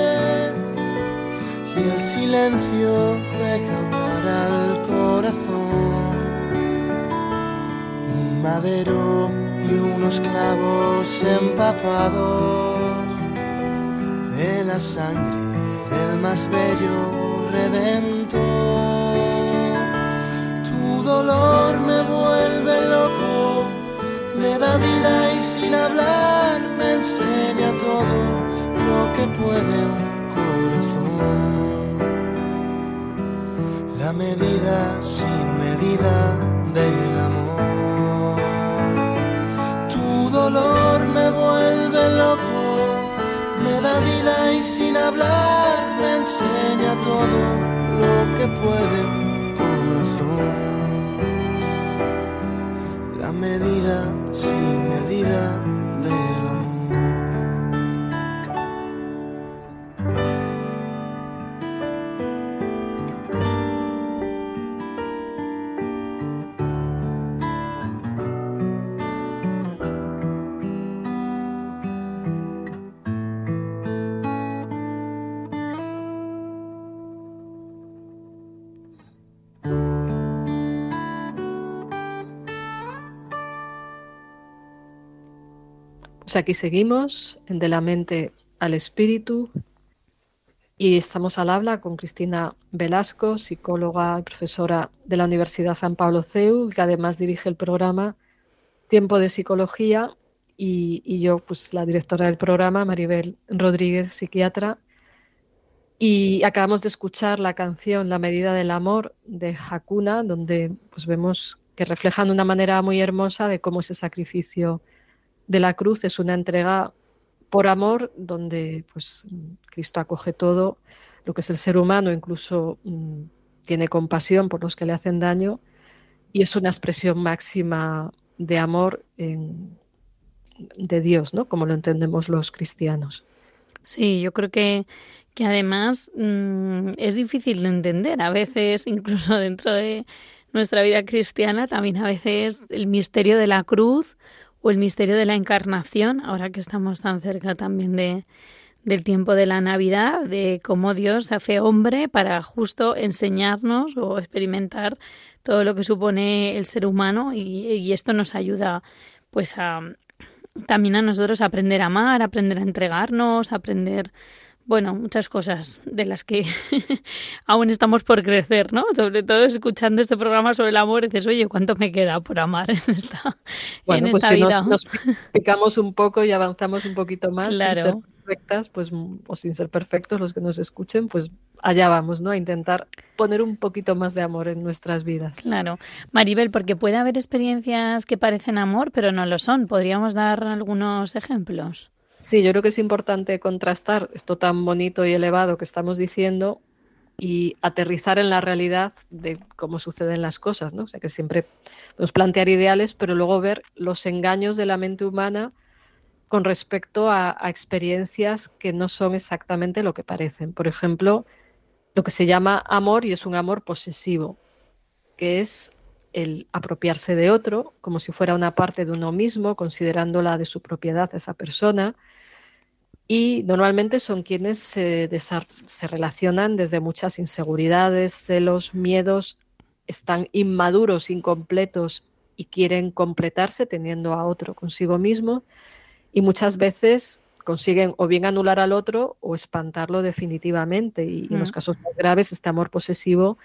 y el silencio deja hablar al madero y unos clavos empapados de la sangre del más bello redentor. Tu dolor me vuelve loco, me da vida y sin hablar me enseña todo lo que puede un corazón. La medida sin medida del amor. Dolor me vuelve loco, me da vida y sin hablar me enseña todo lo que puede un corazón. La medida sin medida del Pues aquí seguimos, De la mente al espíritu, y estamos al habla con Cristina Velasco, psicóloga y profesora de la Universidad San Pablo CEU, que además dirige el programa Tiempo de Psicología, y, y yo, pues la directora del programa, Maribel Rodríguez, psiquiatra. Y acabamos de escuchar la canción La medida del amor de Hakuna, donde pues vemos que reflejan de una manera muy hermosa de cómo ese sacrificio de la cruz es una entrega por amor donde pues Cristo acoge todo lo que es el ser humano, incluso mm, tiene compasión por los que le hacen daño y es una expresión máxima de amor en- de Dios, ¿no? Como lo entendemos los cristianos. Sí, yo creo que, que además mm, es difícil de entender. A veces, incluso dentro de nuestra vida cristiana, también a veces el misterio de la cruz o el misterio de la encarnación, ahora que estamos tan cerca también de, del tiempo de la Navidad, de cómo Dios se hace hombre para justo enseñarnos o experimentar todo lo que supone el ser humano y, esto nos ayuda pues a también a nosotros a aprender a amar, a aprender a entregarnos, a aprender, bueno, muchas cosas de las que aún estamos por crecer, ¿no? Sobre todo escuchando este programa sobre el amor, dices, oye, ¿cuánto me queda por amar en esta, Bueno, en pues esta si vida? nos, nos picamos un poco y avanzamos un poquito más, sin ser perfectas, pues, o sin ser perfectos los que nos escuchen, pues allá vamos, ¿no? A intentar poner un poquito más de amor en nuestras vidas. Claro. Maribel, porque puede haber experiencias que parecen amor, pero no lo son. ¿Podríamos dar algunos ejemplos? Sí, yo creo que es importante contrastar esto tan bonito y elevado que estamos diciendo y aterrizar en la realidad de cómo suceden las cosas, ¿no? O sea, que siempre podemos plantear ideales, pero luego ver los engaños de la mente humana con respecto a, a experiencias que no son exactamente lo que parecen. Por ejemplo, lo que se llama amor y es un amor posesivo, que es el apropiarse de otro como si fuera una parte de uno mismo, considerándola de su propiedad esa persona. Y normalmente son quienes se, se relacionan desde muchas inseguridades, celos, miedos, están inmaduros, incompletos y quieren completarse teniendo a otro consigo mismo. Y muchas veces consiguen o bien anular al otro o espantarlo definitivamente. Y en los Mm. casos más graves, este amor posesivo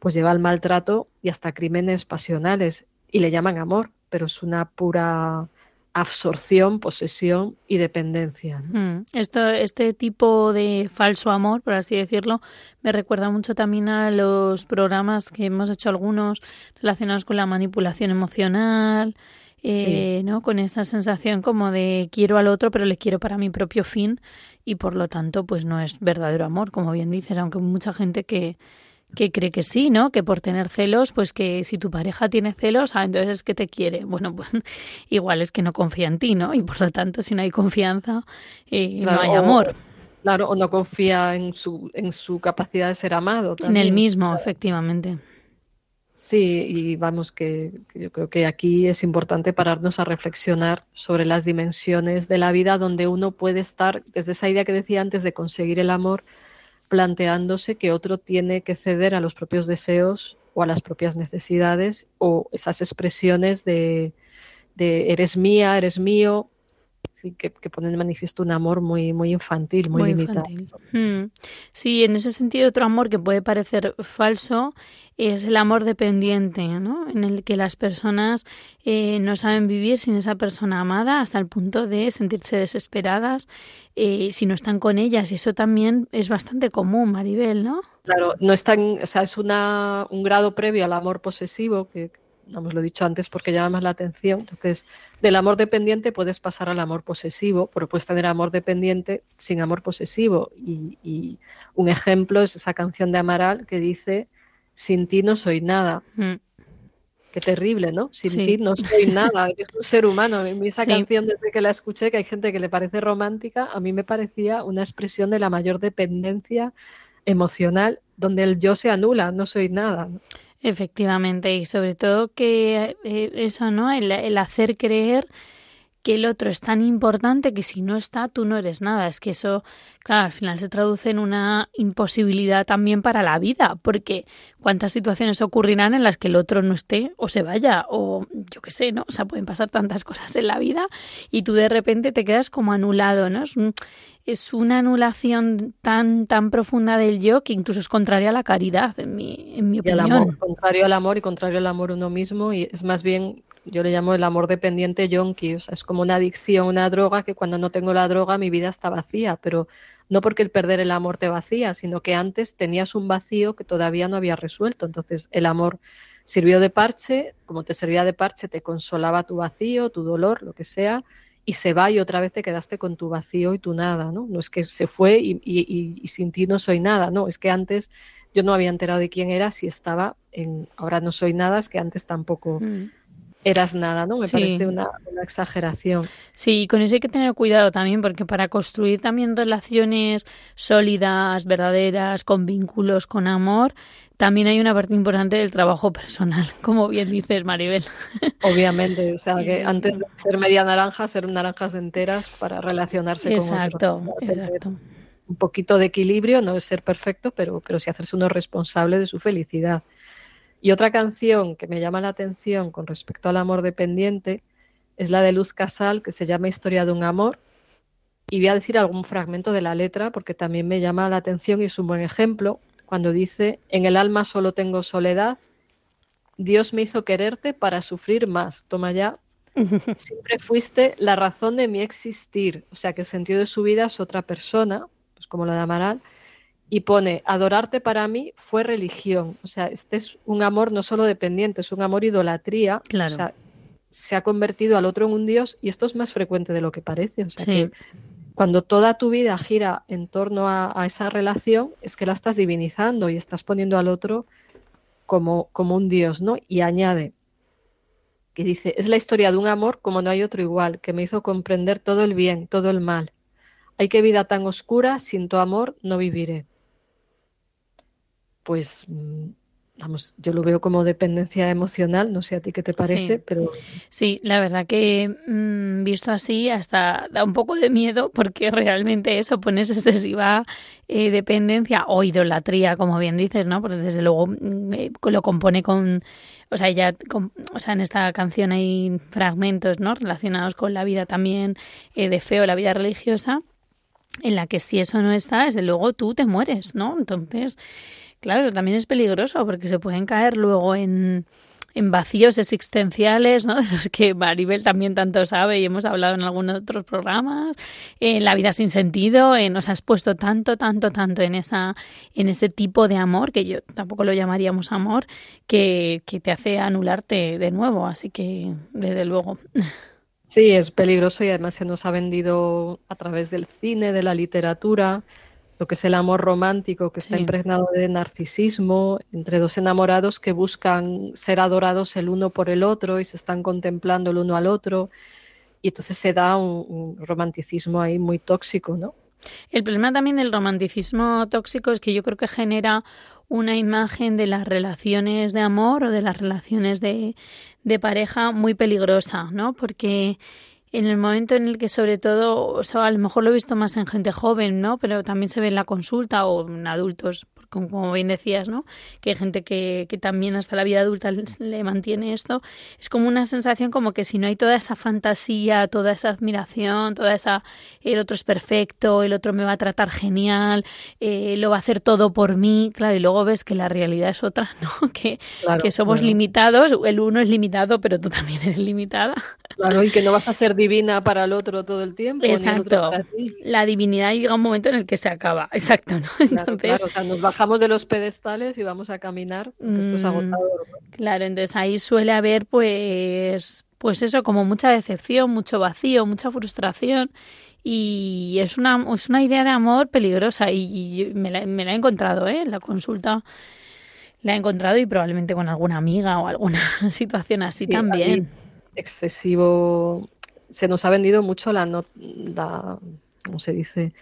pues lleva al maltrato y hasta crímenes pasionales. Y le llaman amor, pero es una pura absorción, posesión y dependencia. ¿no? Mm, Esto, este tipo de falso amor, por así decirlo, me recuerda mucho también a los programas que hemos hecho algunos relacionados con la manipulación emocional, eh, ¿no? Con esa sensación como de quiero al otro, pero le quiero para mi propio fin y por lo tanto, pues no es verdadero amor, como bien dices, aunque mucha gente que, que cree que sí, ¿no? Que por tener celos, pues que si tu pareja tiene celos, ah, entonces es que te quiere. Bueno, pues igual es que no confía en ti, ¿no? Y por lo tanto, si no hay confianza, eh, no hay amor. claro, o no confía en su, en su capacidad de ser amado. En el mismo, efectivamente. Sí, y vamos que, yo creo que aquí es importante pararnos a reflexionar sobre las dimensiones de la vida donde uno puede estar, desde esa idea que decía antes de conseguir el amor, planteándose que otro tiene que ceder a los propios deseos o a las propias necesidades o esas expresiones de, eres mía, eres mío, que, que ponen en manifiesto un amor muy, muy infantil, muy, limitado. Hmm. Sí, en ese sentido otro amor que puede parecer falso es el amor dependiente, ¿no? En el que las personas eh, no saben vivir sin esa persona amada hasta el punto de sentirse desesperadas eh, si no están con ellas. Y eso también es bastante común, Maribel, ¿no? Claro, no es o sea, es una, un grado previo al amor posesivo, que no hemos lo he dicho antes porque llama más la atención. Entonces, del amor dependiente puedes pasar al amor posesivo, pero puedes tener amor dependiente sin amor posesivo. Y, y un ejemplo es esa canción de Amaral que dice sin ti no soy nada. Mm. Qué terrible, ¿no? Sin ti no soy nada, eres un ser humano. A mí esa canción, desde que la escuché, que hay gente que le parece romántica, a mí me parecía una expresión de la mayor dependencia emocional, donde el yo se anula, no soy nada. Efectivamente, y sobre todo que eh, eso, ¿no? el hacer creer que el otro es tan importante que si no está, tú no eres nada. Es que eso, claro, al final se traduce en una imposibilidad también para la vida, porque cuántas situaciones ocurrirán en las que el otro no esté o se vaya, o yo qué sé, ¿no? O sea, pueden pasar tantas cosas en la vida y tú de repente te quedas como anulado, ¿no? Es, es una anulación tan, tan profunda del yo que incluso es contraria a la caridad, en mi, en mi opinión. contrario al amor y contrario al amor uno mismo, y es más bien yo le llamo el amor dependiente yonki, o sea, es como una adicción, una droga que cuando no tengo la droga mi vida está vacía, pero no porque el perder el amor te vacía, sino que antes tenías un vacío que todavía no había resuelto. Entonces el amor sirvió de parche, como te servía de parche, te consolaba tu vacío, tu dolor, lo que sea, y se va y otra vez te quedaste con tu vacío y tu nada, ¿no? No es que se fue y, sin ti no soy nada, no, es que antes yo no había enterado de quién era, si estaba en, ahora no soy nada, es que antes tampoco... Mm eras nada, ¿no? Me parece una, exageración. Sí, con eso hay que tener cuidado también, porque para construir también relaciones sólidas, verdaderas, con vínculos, con amor, también hay una parte importante del trabajo personal, como bien dices, Maribel. Obviamente, o sea, que antes de ser media naranja, ser naranjas enteras para relacionarse con otros. Exacto, Un poquito de equilibrio, no es ser perfecto, pero, pero sí hacerse uno responsable de su felicidad. Y otra canción que me llama la atención con respecto al amor dependiente es la de Luz Casal, que se llama Historia de un amor. Y voy a decir algún fragmento de la letra porque también me llama la atención y es un buen ejemplo cuando dice, en el alma solo tengo soledad, Dios me hizo quererte para sufrir más. Toma ya. Siempre fuiste la razón de mi existir. O sea que el sentido de su vida es otra persona, pues como la de Amaral, y pone, adorarte para mí fue religión. O sea, este es un amor no solo dependiente, es un amor idolatría. Claro. O sea, se ha convertido al otro en un dios y esto es más frecuente de lo que parece. O sea, que cuando toda tu vida gira en torno a, esa relación, es que la estás divinizando y estás poniendo al otro como, como un dios, ¿no? Y añade, que dice, es la historia de un amor como no hay otro igual, que me hizo comprender todo el bien, todo el mal. Hay que vida tan oscura, sin tu amor no viviré pues mm, vamos, yo lo veo como dependencia emocional, no sé a ti qué te parece, pero... Sí, la verdad que mm, visto así hasta da un poco de miedo porque realmente eso pones excesiva eh, dependencia o idolatría, como bien dices, ¿no? Porque desde luego mm, eh, lo compone con... O sea, ya, o sea, en esta canción hay fragmentos, ¿no? Relacionados con la vida también eh, de fe o la vida religiosa, en la que si eso no está, desde luego tú te mueres, ¿no? Entonces, Claro, también es peligroso porque se pueden caer luego en, en vacíos existenciales, ¿no? De los que Maribel también tanto sabe y hemos hablado en algunos otros programas, en la vida sin sentido, eh, nos has puesto tanto, tanto, tanto en esa, en ese tipo de amor, que yo tampoco lo llamaríamos amor, que, que te hace anularte de nuevo, así que desde luego. Sí, es peligroso y además se nos ha vendido a través del cine, de la literatura, lo que es el amor romántico, que está impregnado de narcisismo, entre dos enamorados que buscan ser adorados el uno por el otro y se están contemplando el uno al otro. Y entonces se da un, romanticismo ahí muy tóxico, ¿no? El problema también del romanticismo tóxico es que yo creo que genera una imagen de las relaciones de amor o de las relaciones de, de pareja muy peligrosa, ¿no? Porque en el momento en el que sobre todo, o sea, a lo mejor lo he visto más en gente joven, ¿no? Pero también se ve en la consulta o en adultos, como bien decías, ¿no? Que hay gente que, que también hasta la vida adulta le mantiene esto. Es como una sensación como que si no hay toda esa fantasía, toda esa admiración, toda esa, el otro es perfecto, el otro me va a tratar genial, eh, lo va a hacer todo por mí, claro, y luego ves que la realidad es otra, ¿no? Que, que somos limitados, el uno es limitado, pero tú también eres limitada. Claro, y que no vas a ser divina para el otro todo el tiempo. Exacto. La divinidad llega un momento en el que se acaba, exacto, ¿no? Entonces, claro, o sea, nos bajamos de los pedestales y vamos a caminar, esto es mm, agotador. Claro, entonces ahí suele haber pues, pues eso, como mucha decepción, mucho vacío, mucha frustración y es una, es una idea de amor peligrosa y, me, la, me, la, he encontrado ¿eh? en la consulta. La he encontrado y probablemente con alguna amiga o alguna situación así también. Excesivo. Se nos ha vendido mucho la, la. ¿Cómo se dice?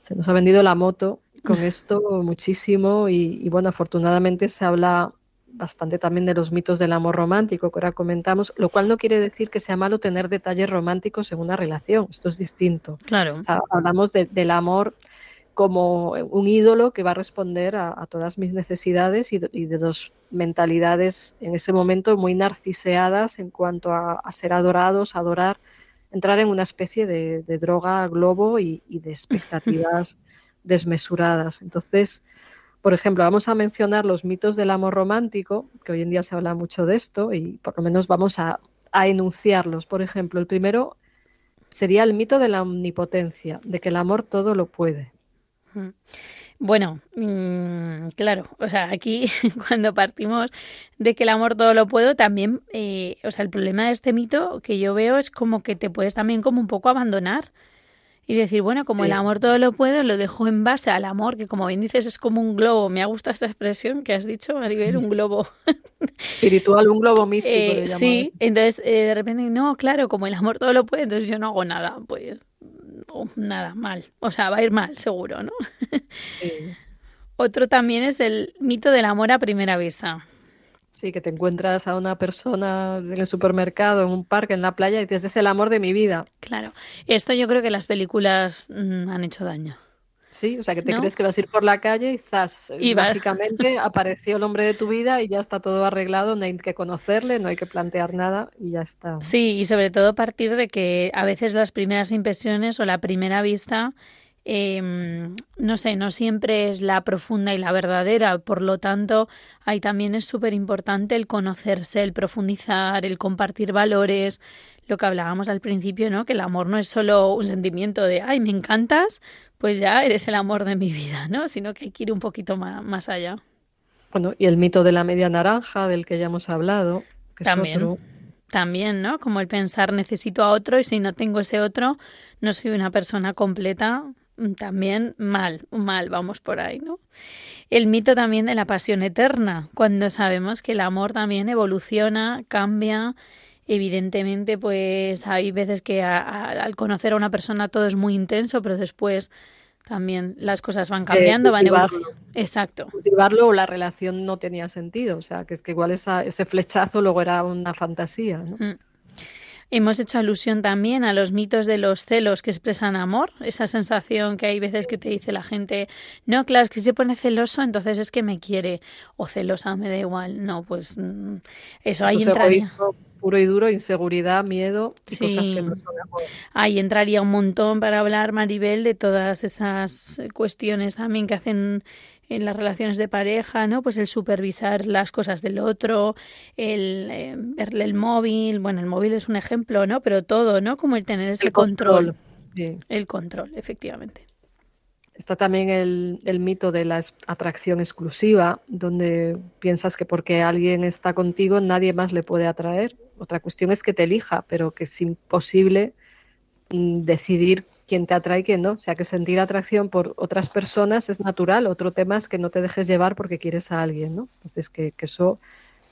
Se nos ha vendido la moto con esto muchísimo y, bueno, afortunadamente se habla bastante también de los mitos del amor romántico que ahora comentamos, lo cual no quiere decir que sea malo tener detalles románticos en una relación, esto es distinto. Claro. hablamos del amor como un ídolo que va a responder a, todas mis necesidades y de, dos mentalidades en ese momento muy narciseadas en cuanto a, ser adorados, adorar, entrar en una especie de, droga globo y, y de expectativas desmesuradas. Entonces, por ejemplo, vamos a mencionar los mitos del amor romántico, que hoy en día se habla mucho de esto, y por lo menos vamos a, enunciarlos. Por ejemplo, el primero sería el mito de la omnipotencia, de que el amor todo lo puede. Bueno, mm, claro, o sea, aquí cuando partimos de que el amor todo lo puedo, también, eh, o sea, el problema de este mito que yo veo es como que te puedes también como un poco abandonar y decir, bueno, como el amor todo lo puedo, lo dejo en base al amor, que como bien dices es como un globo. Me ha gustado esta expresión que has dicho, a nivel un globo. Espiritual, un globo místico. Eh, sí, entonces eh, de repente, no, claro, como el amor todo lo puede, entonces yo no hago nada. Pues nada, mal. O sea, va a ir mal, seguro, ¿no? Otro también es el mito del amor a primera vista. Sí, que te encuentras a una persona en el supermercado, en un parque, en la playa y dices, es el amor de mi vida. Claro. Esto yo creo que las películas mm, han hecho daño. Sí, o sea, que te crees que vas a ir por la calle y zas, y básicamente apareció el hombre de tu vida y ya está todo arreglado, no hay que conocerle, no hay que plantear nada y ya está. Sí, y sobre todo a partir de que a veces las primeras impresiones o la primera vista Em, no sé, no siempre es la profunda y la verdadera, por lo tanto, ahí también es súper importante el conocerse, el profundizar, el compartir valores, lo que hablábamos al principio, ¿no? Que el amor no es solo un sentimiento de, ay, me encantas, pues ya eres el amor de mi vida, ¿no? Sino que hay que ir un poquito más, más allá. Bueno, y el mito de la media naranja, del que ya hemos hablado, que también. es otro. También, ¿no? Como el pensar necesito a otro y si no tengo ese otro, no soy una persona completa también mal, mal, vamos por ahí, ¿no? El mito también de la pasión eterna, cuando sabemos que el amor también evoluciona, cambia, evidentemente pues hay veces que al conocer a una persona todo es muy intenso, pero después también las cosas van cambiando, van evolucionando. Exacto. Cultivarlo o la relación no tenía sentido, o sea, que es que igual ese flechazo luego era una fantasía, ¿no? Mm. Hemos hecho alusión también a los mitos de los celos que expresan amor, esa sensación que hay veces que te dice la gente, no, claro, es que si se pone celoso, entonces es que me quiere, o celosa, me da igual. No, pues mm, eso, ahí entraría. Puro y duro, inseguridad, miedo y cosas que no son. Ahí entraría un montón para hablar, Maribel, de todas esas cuestiones también que hacen en las relaciones de pareja, ¿no? Pues el supervisar las cosas del otro, el eh, verle el móvil, bueno, el móvil es un ejemplo, ¿no? Pero todo, ¿no? Como el tener ese control. El control, efectivamente. Está también el, el, mito de la atracción exclusiva, donde piensas que porque alguien está contigo nadie más le puede atraer. Otra cuestión es que te elija, pero que es imposible mm, decidir quién te atrae y no. O sea, que sentir atracción por otras personas es natural. Otro tema es que no te dejes llevar porque quieres a alguien, ¿no? Entonces, que, que eso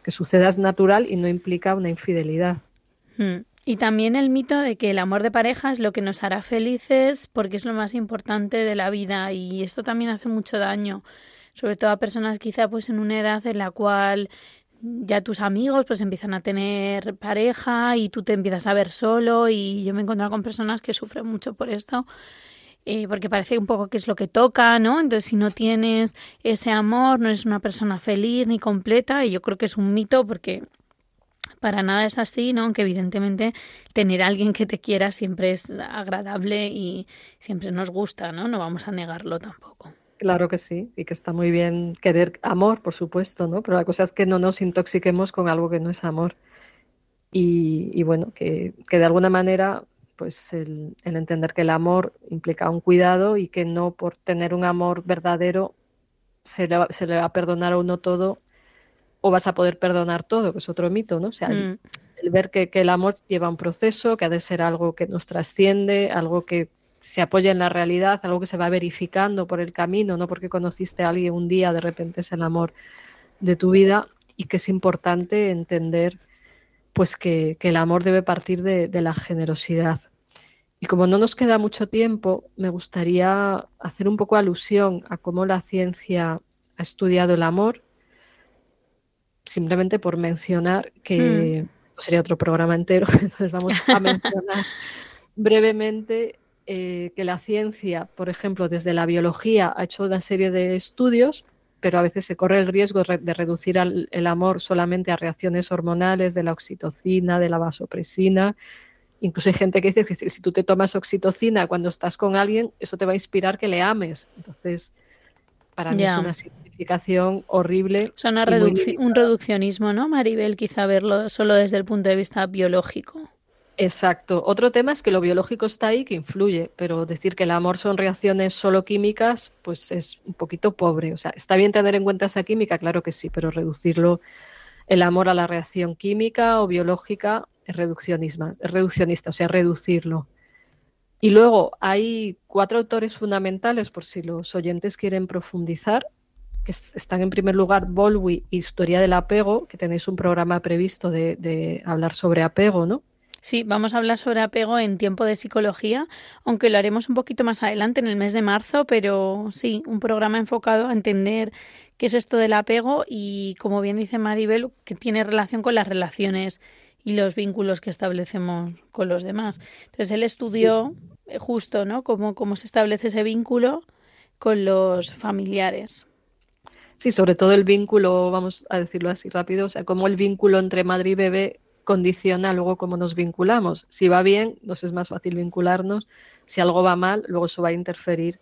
que suceda es natural y no implica una infidelidad. Hmm. Y también el mito de que el amor de pareja es lo que nos hará felices porque es lo más importante de la vida y esto también hace mucho daño, sobre todo a personas quizá pues en una edad en la cual ya tus amigos pues empiezan a tener pareja y tú te empiezas a ver solo y yo me he encontrado con personas que sufren mucho por esto eh, porque parece un poco que es lo que toca, ¿no? Entonces si no tienes ese amor no eres una persona feliz ni completa y yo creo que es un mito porque para nada es así, ¿no? Aunque evidentemente tener a alguien que te quiera siempre es agradable y siempre nos gusta, ¿no? No vamos a negarlo tampoco. Claro que sí, y que está muy bien querer amor, por supuesto, ¿no? Pero la cosa es que no nos intoxiquemos con algo que no es amor. Y, bueno, que, de alguna manera, pues el, entender que el amor implica un cuidado y que no por tener un amor verdadero se le, se le va a perdonar a uno todo o vas a poder perdonar todo, que es otro mito, ¿no? O sea, el, mm. ver que, el amor lleva un proceso, que ha de ser algo que nos trasciende, algo que se apoya en la realidad, algo que se va verificando por el camino, no porque conociste a alguien un día, de repente es el amor de tu vida, y que es importante entender pues que, el amor debe partir de, de la generosidad. Y como no nos queda mucho tiempo, me gustaría hacer un poco alusión a cómo la ciencia ha estudiado el amor simplemente por mencionar que mm. sería otro programa entero, entonces vamos a mencionar brevemente eh, que la ciencia, por ejemplo, desde la biología ha hecho una serie de estudios, pero a veces se corre el riesgo de reducir el amor solamente a reacciones hormonales de la oxitocina, de la vasopresina. Incluso hay gente que dice que si tú te tomas oxitocina cuando estás con alguien, eso te va a inspirar que le ames. Entonces, para mí es una simplificación horrible. O sea, un reduccionismo, ¿no, Maribel? Quizá verlo solo desde el punto de vista biológico. Exacto. Otro tema es que lo biológico está ahí, que influye, pero decir que el amor son reacciones solo químicas, pues es un poquito pobre. O sea, está bien tener en cuenta esa química, claro que sí, pero reducirlo el amor a la reacción química o biológica es reduccionismo, es reduccionista, o sea, reducirlo. Y luego hay cuatro autores fundamentales, por si los oyentes quieren profundizar, que están en primer lugar Bolwi, Historia del Apego, que tenéis un programa previsto de, hablar sobre apego, ¿no? Sí, vamos a hablar sobre apego en tiempo de psicología, aunque lo haremos un poquito más adelante, en el mes de marzo, pero sí, un programa enfocado a entender qué es esto del apego y, como bien dice Maribel, que tiene relación con las relaciones y los vínculos que establecemos con los demás. Entonces él estudió eh, justo, ¿no? Cómo, cómo se establece ese vínculo con los familiares. Sí, sobre todo el vínculo, vamos a decirlo así rápido, o sea, cómo el vínculo entre madre y bebé condiciona luego cómo nos vinculamos. Si va bien, nos es más fácil vincularnos. Si algo va mal, luego eso va a interferir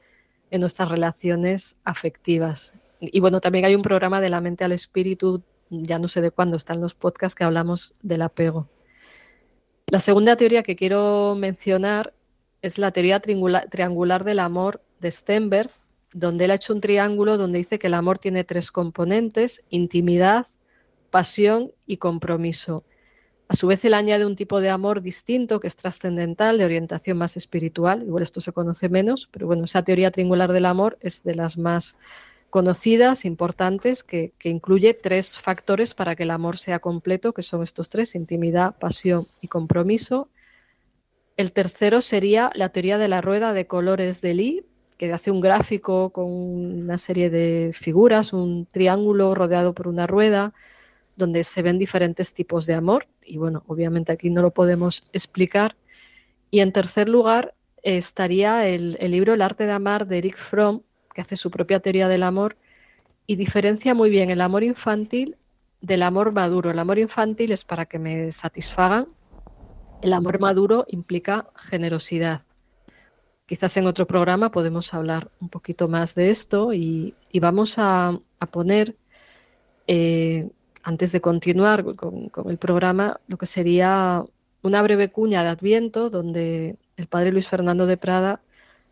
en nuestras relaciones afectivas. Y bueno, también hay un programa de la mente al espíritu ya no sé de cuándo están los podcasts que hablamos del apego. La segunda teoría que quiero mencionar es la teoría triangular del amor de Stenberg, donde él ha hecho un triángulo donde dice que el amor tiene tres componentes, intimidad, pasión y compromiso. A su vez, él añade un tipo de amor distinto que es trascendental, de orientación más espiritual. Igual esto se conoce menos, pero bueno, esa teoría triangular del amor es de las más conocidas, importantes, que, incluye tres factores para que el amor sea completo, que son estos tres, intimidad, pasión y compromiso. El tercero sería la teoría de la rueda de colores de Lee, que hace un gráfico con una serie de figuras, un triángulo rodeado por una rueda, donde se ven diferentes tipos de amor. Y bueno, obviamente aquí no lo podemos explicar. Y en tercer lugar estaría el, el libro El arte de amar de Eric Fromm, que hace su propia teoría del amor y diferencia muy bien el amor infantil del amor maduro. El amor infantil es para que me satisfagan, el amor maduro implica generosidad. quizás en otro programa podemos hablar un poquito más de esto y, vamos a, poner, eh, antes de continuar con, el programa, lo que sería una breve cuña de Adviento donde el padre Luis Fernando de Prada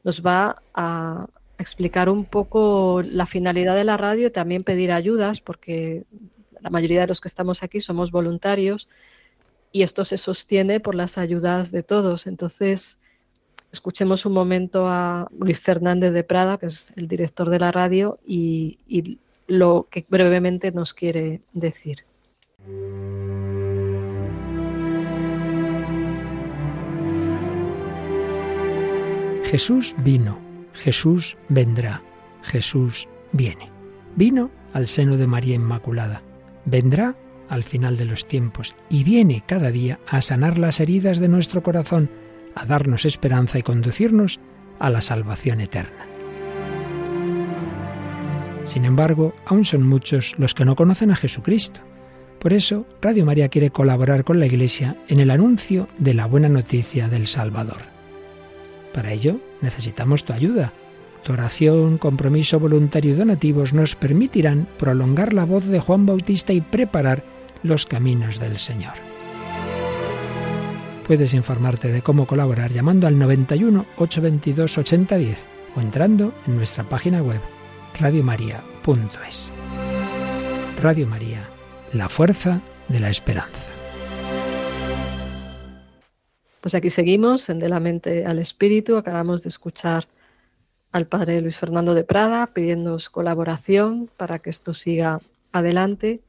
nos va a explicar un poco la finalidad de la radio y también pedir ayudas, porque la mayoría de los que estamos aquí somos voluntarios y esto se sostiene por las ayudas de todos. Entonces, escuchemos un momento a Luis Fernández de Prada, que es el director de la radio, y, y lo que brevemente nos quiere decir. Jesús vino, Jesús vendrá, Jesús viene. Vino al seno de María Inmaculada, vendrá al final de los tiempos y viene cada día a sanar las heridas de nuestro corazón, a darnos esperanza y conducirnos a la salvación eterna. Sin embargo, aún son muchos los que no conocen a Jesucristo. Por eso, Radio María quiere colaborar con la Iglesia en el anuncio de la buena noticia del Salvador. Para ello necesitamos tu ayuda. Tu oración, compromiso voluntario y donativos nos permitirán prolongar la voz de Juan Bautista y preparar los caminos del Señor. Puedes informarte de cómo colaborar llamando al 91 822 8010 o entrando en nuestra página web radiomaria.es. Radio María, la fuerza de la esperanza. Pues aquí seguimos en De la mente al espíritu. Acabamos de escuchar al padre Luis Fernando de Prada pidiéndonos colaboración para que esto siga adelante.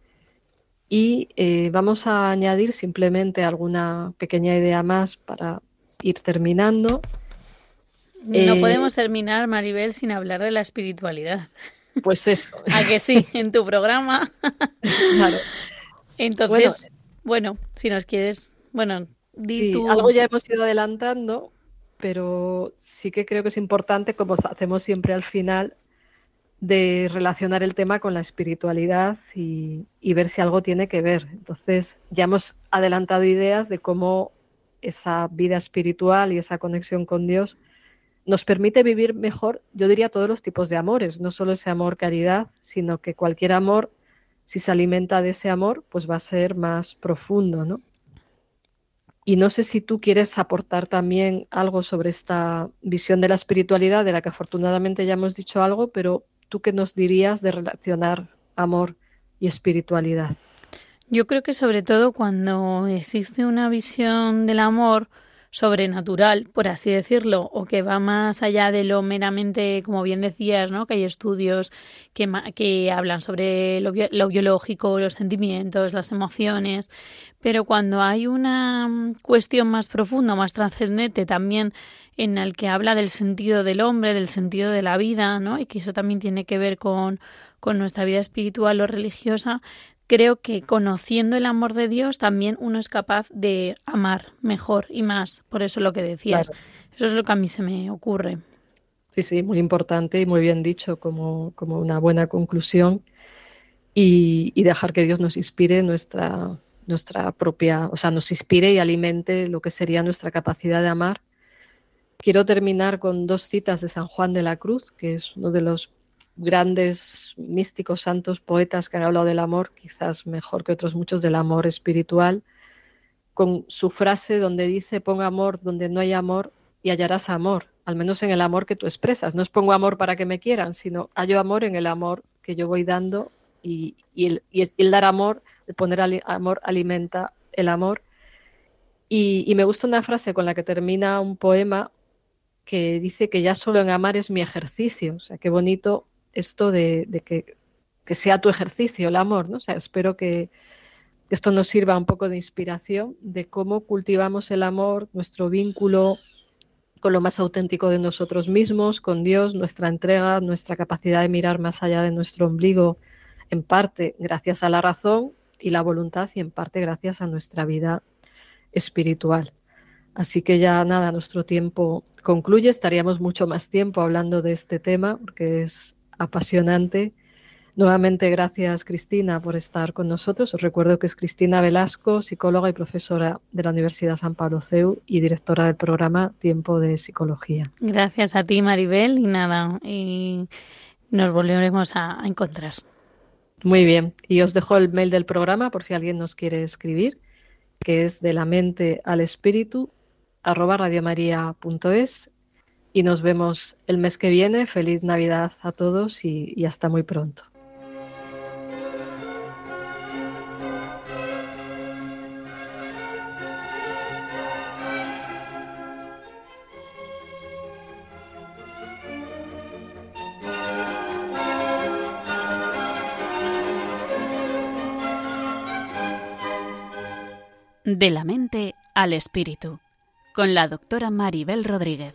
Y eh, vamos a añadir simplemente alguna pequeña idea más para ir terminando. No eh, podemos terminar, Maribel, sin hablar de la espiritualidad. Pues eso. ¿A que sí? En tu programa. Claro. Entonces, bueno, bueno, si nos quieres, bueno, algo ya hemos ido adelantando, pero sí que creo que es importante, como hacemos siempre al final, de relacionar el tema con la espiritualidad y, ver si algo tiene que ver. Entonces, ya hemos adelantado ideas de cómo esa vida espiritual y esa conexión con Dios nos permite vivir mejor, yo diría, todos los tipos de amores, no solo ese amor caridad, sino que cualquier amor, si se alimenta de ese amor, pues va a ser más profundo, ¿no? Y no sé si tú quieres aportar también algo sobre esta visión de la espiritualidad, de la que afortunadamente ya hemos dicho algo, pero tú qué nos dirías de relacionar amor y espiritualidad. Yo creo que sobre todo cuando existe una visión del amor sobrenatural, por así decirlo, o que va más allá de lo meramente, como bien decías, ¿no? que hay estudios que, que hablan sobre lo, biológico, los sentimientos, las emociones, pero cuando hay una mm, cuestión más profunda, más trascendente también en el que habla del sentido del hombre, del sentido de la vida, ¿no? Y que eso también tiene que ver con, con nuestra vida espiritual o religiosa, creo que conociendo el amor de Dios también uno es capaz de amar mejor y más. Por eso lo que decías. Eso es lo que a mí se me ocurre. Sí, sí, muy importante y muy bien dicho como, como una buena conclusión. Y, y, dejar que Dios nos inspire nuestra, nuestra propia, o sea, nos inspire y alimente lo que sería nuestra capacidad de amar. Quiero terminar con dos citas de San Juan de la Cruz, que es uno de los grandes místicos, santos, poetas que han hablado del amor, quizás mejor que otros muchos del amor espiritual, con su frase donde dice, ponga amor donde no hay amor y hallarás amor, al menos en el amor que tú expresas. No es pongo amor para que me quieran, sino hallo amor en el amor que yo voy dando y, el, dar amor, el poner amor alimenta el amor. Y, y me gusta una frase con la que termina un poema que dice que ya solo en amar es mi ejercicio. O sea, qué bonito esto de, que, sea tu ejercicio, el amor, ¿no? O sea, espero que esto nos sirva un poco de inspiración de cómo cultivamos el amor, nuestro vínculo con lo más auténtico de nosotros mismos, con Dios, nuestra entrega, nuestra capacidad de mirar más allá de nuestro ombligo, en parte gracias a la razón y la voluntad y en parte gracias a nuestra vida espiritual. Así que ya nada, nuestro tiempo concluye. Estaríamos mucho más tiempo hablando de este tema porque es apasionante. Nuevamente, gracias Cristina por estar con nosotros. Os recuerdo que es Cristina Velasco, psicóloga y profesora de la Universidad San Pablo CEU y directora del programa Tiempo de Psicología. Gracias a ti, Maribel, y nada, y nos volveremos a, encontrar. Muy bien, y os dejo el mail del programa por si alguien nos quiere escribir, que es de la mente al espíritu arroba radiomaria.es y nos vemos el mes que viene. Feliz Navidad a todos y hasta muy pronto. De la mente al espíritu, con la doctora Maribel Rodríguez.